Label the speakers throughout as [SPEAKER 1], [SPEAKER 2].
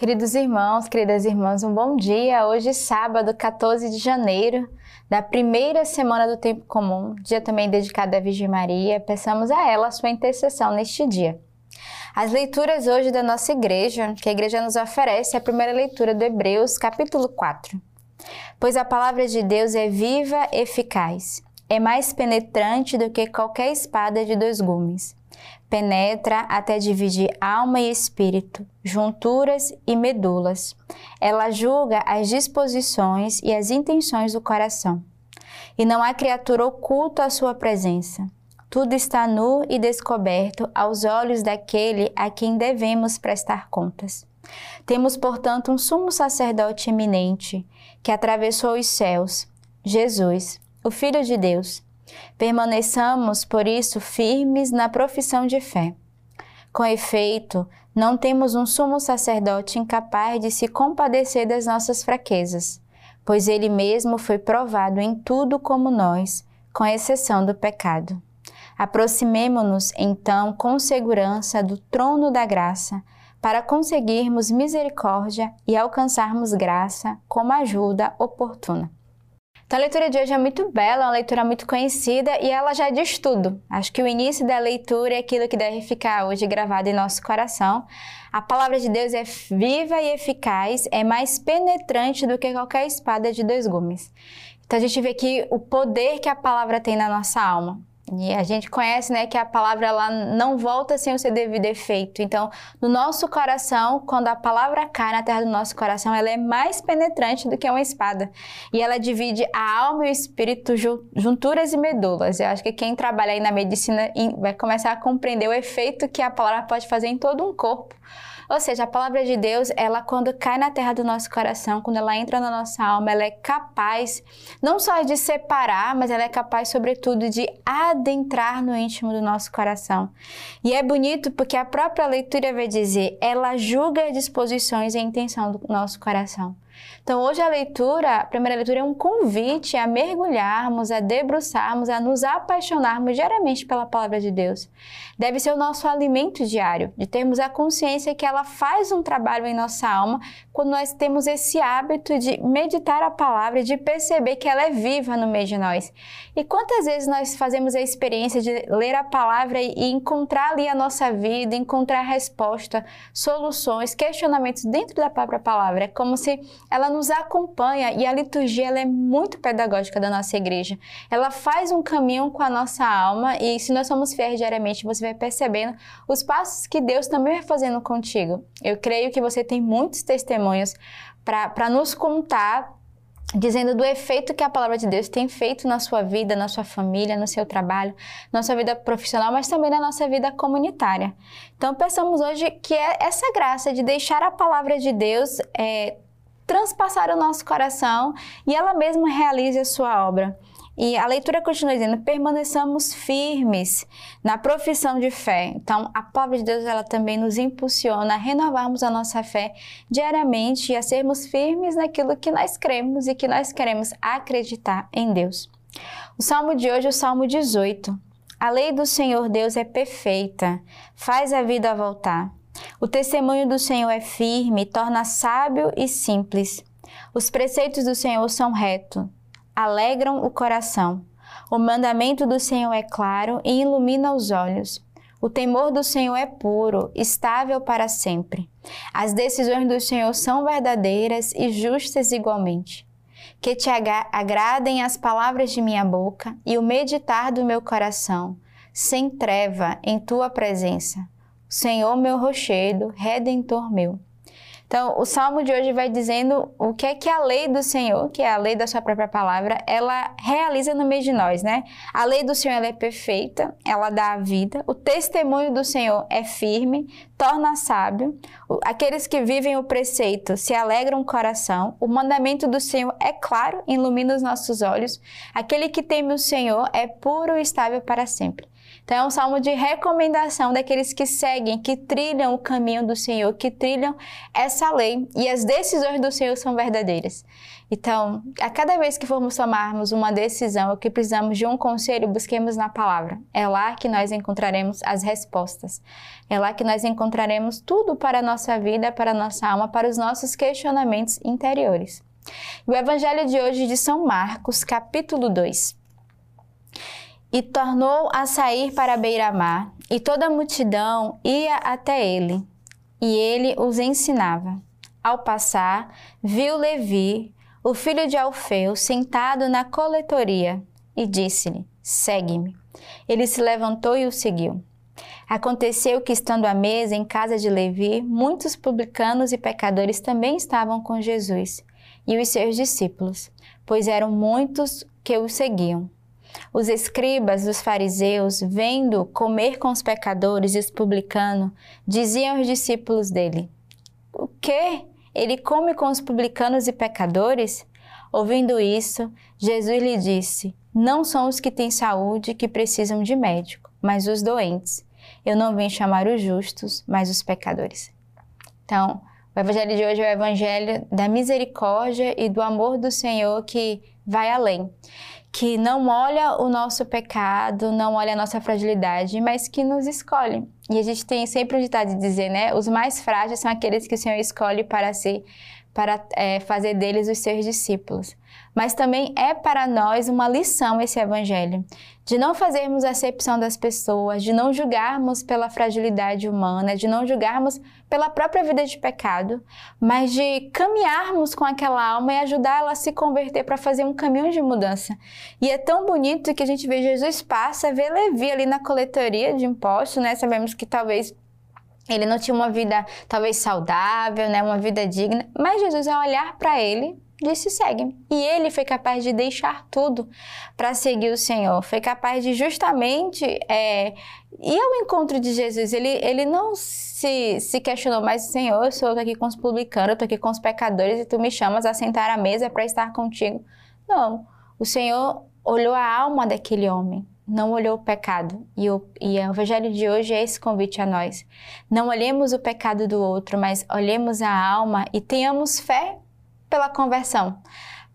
[SPEAKER 1] Queridos irmãos, queridas irmãs, um bom dia. Hoje, sábado, 14 de janeiro, da primeira semana do tempo comum, dia também dedicado à Virgem Maria. Peçamos a ela a sua intercessão neste dia. As leituras hoje da nossa igreja, que a igreja nos oferece, é a primeira leitura do Hebreus, capítulo 4. Pois a palavra de Deus é viva eficaz, é mais penetrante do que qualquer espada de dois gumes penetra até dividir alma e espírito, junturas e medulas. Ela julga as disposições e as intenções do coração. E não há criatura oculta à sua presença. Tudo está nu e descoberto aos olhos daquele a quem devemos prestar contas. Temos, portanto, um sumo sacerdote eminente que atravessou os céus, Jesus, o Filho de Deus Permaneçamos, por isso, firmes na profissão de fé. Com efeito, não temos um sumo sacerdote incapaz de se compadecer das nossas fraquezas, pois ele mesmo foi provado em tudo como nós, com exceção do pecado. Aproximemo-nos, então, com segurança do trono da graça, para conseguirmos misericórdia e alcançarmos graça como ajuda oportuna. Então a leitura de hoje é muito bela, uma leitura muito conhecida e ela já diz tudo. Acho que o início da leitura é aquilo que deve ficar hoje gravado em nosso coração. A palavra de Deus é viva e eficaz, é mais penetrante do que qualquer espada de dois gumes. Então a gente vê aqui o poder que a palavra tem na nossa alma. E a gente conhece, né, que a palavra ela não volta sem o seu devido efeito. Então, no nosso coração, quando a palavra cai na terra do nosso coração, ela é mais penetrante do que uma espada. E ela divide a alma e o espírito, junturas e medulas. Eu acho que quem trabalha aí na medicina vai começar a compreender o efeito que a palavra pode fazer em todo um corpo. Ou seja, a palavra de Deus, ela quando cai na terra do nosso coração, quando ela entra na nossa alma, ela é capaz não só de separar, mas ela é capaz, sobretudo, de adentrar no íntimo do nosso coração. E é bonito porque a própria leitura vai dizer, ela julga as disposições e a intenção do nosso coração. Então, hoje a leitura, a primeira leitura é um convite a mergulharmos, a debruçarmos, a nos apaixonarmos diariamente pela palavra de Deus. Deve ser o nosso alimento diário, de termos a consciência que ela faz um trabalho em nossa alma quando nós temos esse hábito de meditar a palavra, de perceber que ela é viva no meio de nós. E quantas vezes nós fazemos a experiência de ler a palavra e encontrar ali a nossa vida, encontrar resposta, soluções, questionamentos dentro da própria palavra? É como se ela nos acompanha e a liturgia ela é muito pedagógica da nossa igreja. Ela faz um caminho com a nossa alma e se nós somos fiéis diariamente, você vai percebendo os passos que Deus também vai fazendo contigo. Eu creio que você tem muitos testemunhos para nos contar dizendo do efeito que a palavra de Deus tem feito na sua vida, na sua família, no seu trabalho, na sua vida profissional, mas também na nossa vida comunitária. Então, pensamos hoje que é essa graça de deixar a palavra de Deus é, transpassar o nosso coração e ela mesma realize a sua obra. E a leitura continua dizendo: permaneçamos firmes na profissão de fé. Então, a palavra de Deus ela também nos impulsiona a renovarmos a nossa fé diariamente e a sermos firmes naquilo que nós cremos e que nós queremos acreditar em Deus. O salmo de hoje é o salmo 18. A lei do Senhor Deus é perfeita, faz a vida voltar. O testemunho do Senhor é firme, torna sábio e simples. Os preceitos do Senhor são retos, alegram o coração. O mandamento do Senhor é claro e ilumina os olhos. O temor do Senhor é puro, estável para sempre. As decisões do Senhor são verdadeiras e justas igualmente. Que te agradem as palavras de minha boca e o meditar do meu coração, sem treva em tua presença Senhor meu rochedo, redentor meu. Então, o salmo de hoje vai dizendo o que é que a lei do Senhor, que é a lei da sua própria palavra, ela realiza no meio de nós, né? A lei do Senhor é perfeita, ela dá a vida. O testemunho do Senhor é firme, torna sábio. Aqueles que vivem o preceito se alegram o coração. O mandamento do Senhor é claro, ilumina os nossos olhos. Aquele que teme o Senhor é puro e estável para sempre. Então é um salmo de recomendação daqueles que seguem, que trilham o caminho do Senhor, que trilham essa lei. E as decisões do Senhor são verdadeiras. Então, a cada vez que formos tomarmos uma decisão ou que precisamos de um conselho, busquemos na palavra. É lá que nós encontraremos as respostas. É lá que nós encontraremos tudo para a nossa vida, para a nossa alma, para os nossos questionamentos interiores. O Evangelho de hoje de São Marcos, capítulo 2. E tornou a sair para a beira-mar, e toda a multidão ia até ele, e ele os ensinava. Ao passar, viu Levi, o filho de Alfeu, sentado na coletoria, e disse-lhe: Segue-me. Ele se levantou e o seguiu. Aconteceu que, estando à mesa em casa de Levi, muitos publicanos e pecadores também estavam com Jesus e os seus discípulos, pois eram muitos que o seguiam. Os escribas dos fariseus, vendo comer com os pecadores e os publicanos, diziam aos discípulos dele: O que? Ele come com os publicanos e pecadores? Ouvindo isso, Jesus lhe disse: Não são os que têm saúde que precisam de médico, mas os doentes. Eu não vim chamar os justos, mas os pecadores. Então, o evangelho de hoje é o evangelho da misericórdia e do amor do Senhor que vai além que não olha o nosso pecado, não olha a nossa fragilidade, mas que nos escolhe. E a gente tem sempre o ditado de dizer, né? Os mais frágeis são aqueles que o Senhor escolhe para ser para é, fazer deles os seus discípulos. Mas também é para nós uma lição esse evangelho, de não fazermos acepção das pessoas, de não julgarmos pela fragilidade humana, de não julgarmos pela própria vida de pecado, mas de caminharmos com aquela alma e ajudá-la a se converter para fazer um caminho de mudança. E é tão bonito que a gente vê Jesus passa, vê Levi ali na coletoria de impostos, né? Sabemos que talvez ele não tinha uma vida talvez saudável, né, uma vida digna, mas Jesus ao olhar para ele disse segue. E ele foi capaz de deixar tudo para seguir o Senhor. Foi capaz de justamente é, ir ao encontro de Jesus. Ele, ele não se, se questionou mais, Senhor, eu estou aqui com os publicanos, eu estou aqui com os pecadores e tu me chamas a sentar à mesa para estar contigo. Não. O Senhor olhou a alma daquele homem não olhou o pecado. E o, e o Evangelho de hoje é esse convite a nós. Não olhemos o pecado do outro, mas olhemos a alma e tenhamos fé pela conversão.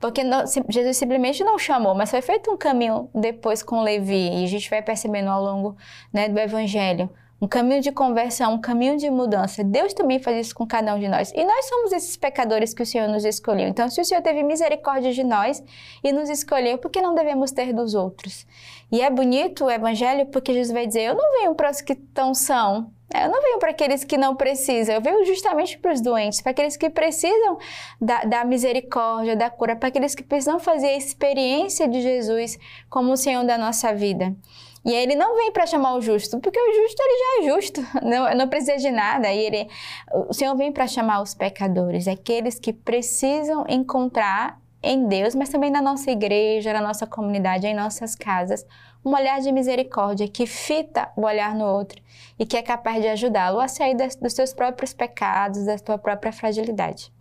[SPEAKER 1] Porque não, Jesus simplesmente não chamou, mas foi feito um caminho depois com Levi, e a gente vai percebendo ao longo né, do Evangelho um caminho de conversão, um caminho de mudança. Deus também faz isso com cada um de nós. E nós somos esses pecadores que o Senhor nos escolheu. Então, se o Senhor teve misericórdia de nós e nos escolheu, por que não devemos ter dos outros? E é bonito o evangelho porque Jesus vai dizer: Eu não venho para os que estão são, eu não venho para aqueles que não precisam, eu venho justamente para os doentes, para aqueles que precisam da, da, misericórdia, da cura, para aqueles que precisam fazer a experiência de Jesus como o Senhor da nossa vida. E ele não vem para chamar o justo, porque o justo ele já é justo, não, não precisa de nada. E ele, o Senhor vem para chamar os pecadores, aqueles que precisam encontrar em Deus, mas também na nossa igreja, na nossa comunidade, em nossas casas, um olhar de misericórdia que fita o olhar no outro e que é capaz de ajudá-lo a sair dos seus próprios pecados, da sua própria fragilidade.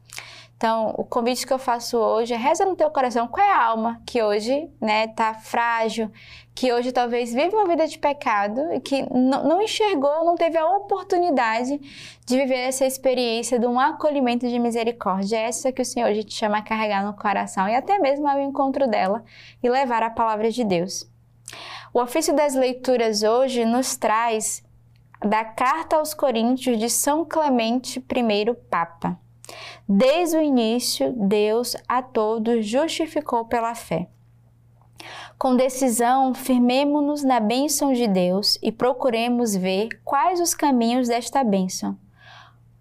[SPEAKER 1] Então, o convite que eu faço hoje é reza no teu coração qual é a alma que hoje né, tá frágil, que hoje talvez vive uma vida de pecado e que não enxergou, não teve a oportunidade de viver essa experiência de um acolhimento de misericórdia. É essa que o Senhor hoje te chama a carregar no coração e até mesmo ao encontro dela e levar a palavra de Deus. O ofício das leituras hoje nos traz da Carta aos Coríntios de São Clemente I Papa. Desde o início, Deus a todos justificou pela fé. Com decisão, firmemo-nos na bênção de Deus e procuremos ver quais os caminhos desta bênção.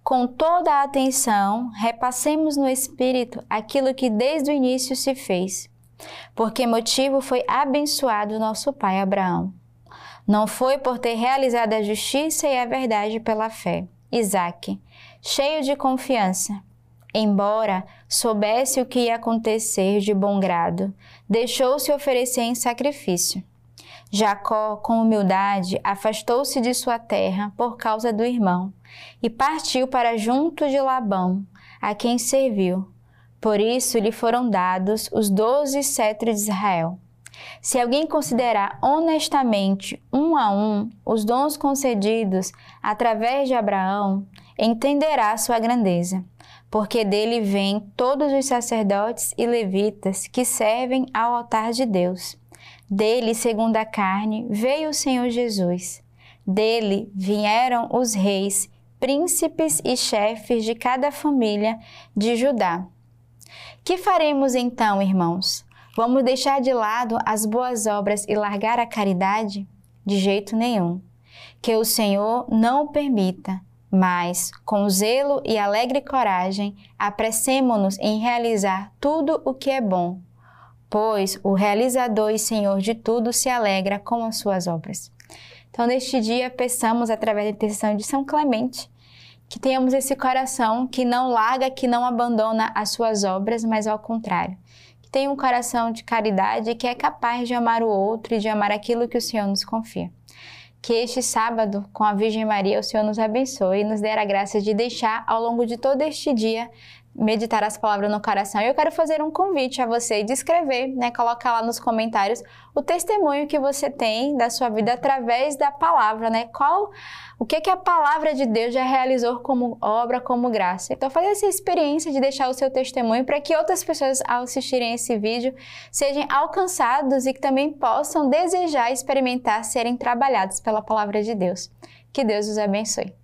[SPEAKER 1] Com toda a atenção, repassemos no Espírito aquilo que desde o início se fez. Por que motivo foi abençoado nosso pai Abraão? Não foi por ter realizado a justiça e a verdade pela fé. Isaac, cheio de confiança, embora soubesse o que ia acontecer de bom grado, deixou-se oferecer em sacrifício. Jacó, com humildade, afastou-se de sua terra por causa do irmão e partiu para junto de Labão, a quem serviu. Por isso lhe foram dados os doze cetros de Israel. Se alguém considerar honestamente um a um os dons concedidos através de Abraão, entenderá sua grandeza, porque dele vêm todos os sacerdotes e levitas que servem ao altar de Deus. Dele, segundo a carne, veio o Senhor Jesus. Dele vieram os reis, príncipes e chefes de cada família de Judá. Que faremos então, irmãos? Vamos deixar de lado as boas obras e largar a caridade? De jeito nenhum. Que o Senhor não o permita, mas, com zelo e alegre coragem, apressemo-nos em realizar tudo o que é bom, pois o realizador e Senhor de tudo se alegra com as suas obras. Então, neste dia, peçamos, através da intercessão de São Clemente, que tenhamos esse coração que não larga, que não abandona as suas obras, mas ao contrário, tem um coração de caridade que é capaz de amar o outro e de amar aquilo que o Senhor nos confia. Que este sábado, com a Virgem Maria, o Senhor nos abençoe e nos dê a graça de deixar ao longo de todo este dia meditar as palavras no coração. E eu quero fazer um convite a você de escrever, né? Coloca lá nos comentários o testemunho que você tem da sua vida através da palavra, né? Qual o que que a palavra de Deus já realizou como obra, como graça. Então fazer essa experiência de deixar o seu testemunho para que outras pessoas ao assistirem esse vídeo sejam alcançados e que também possam desejar experimentar serem trabalhados pela palavra de Deus. Que Deus os abençoe.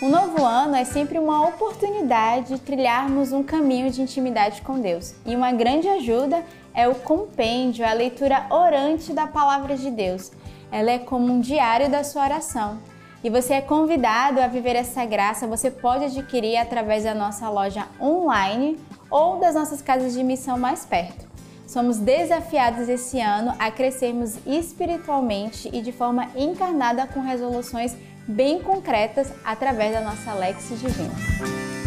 [SPEAKER 1] Um novo ano é sempre uma oportunidade de trilharmos um caminho de intimidade com Deus. E uma grande ajuda é o compêndio, a leitura orante da palavra de Deus. Ela é como um diário da sua oração. E você é convidado a viver essa graça, você pode adquirir através da nossa loja online ou das nossas casas de missão mais perto. Somos desafiados esse ano a crescermos espiritualmente e de forma encarnada com resoluções bem concretas através da nossa Lex Divina.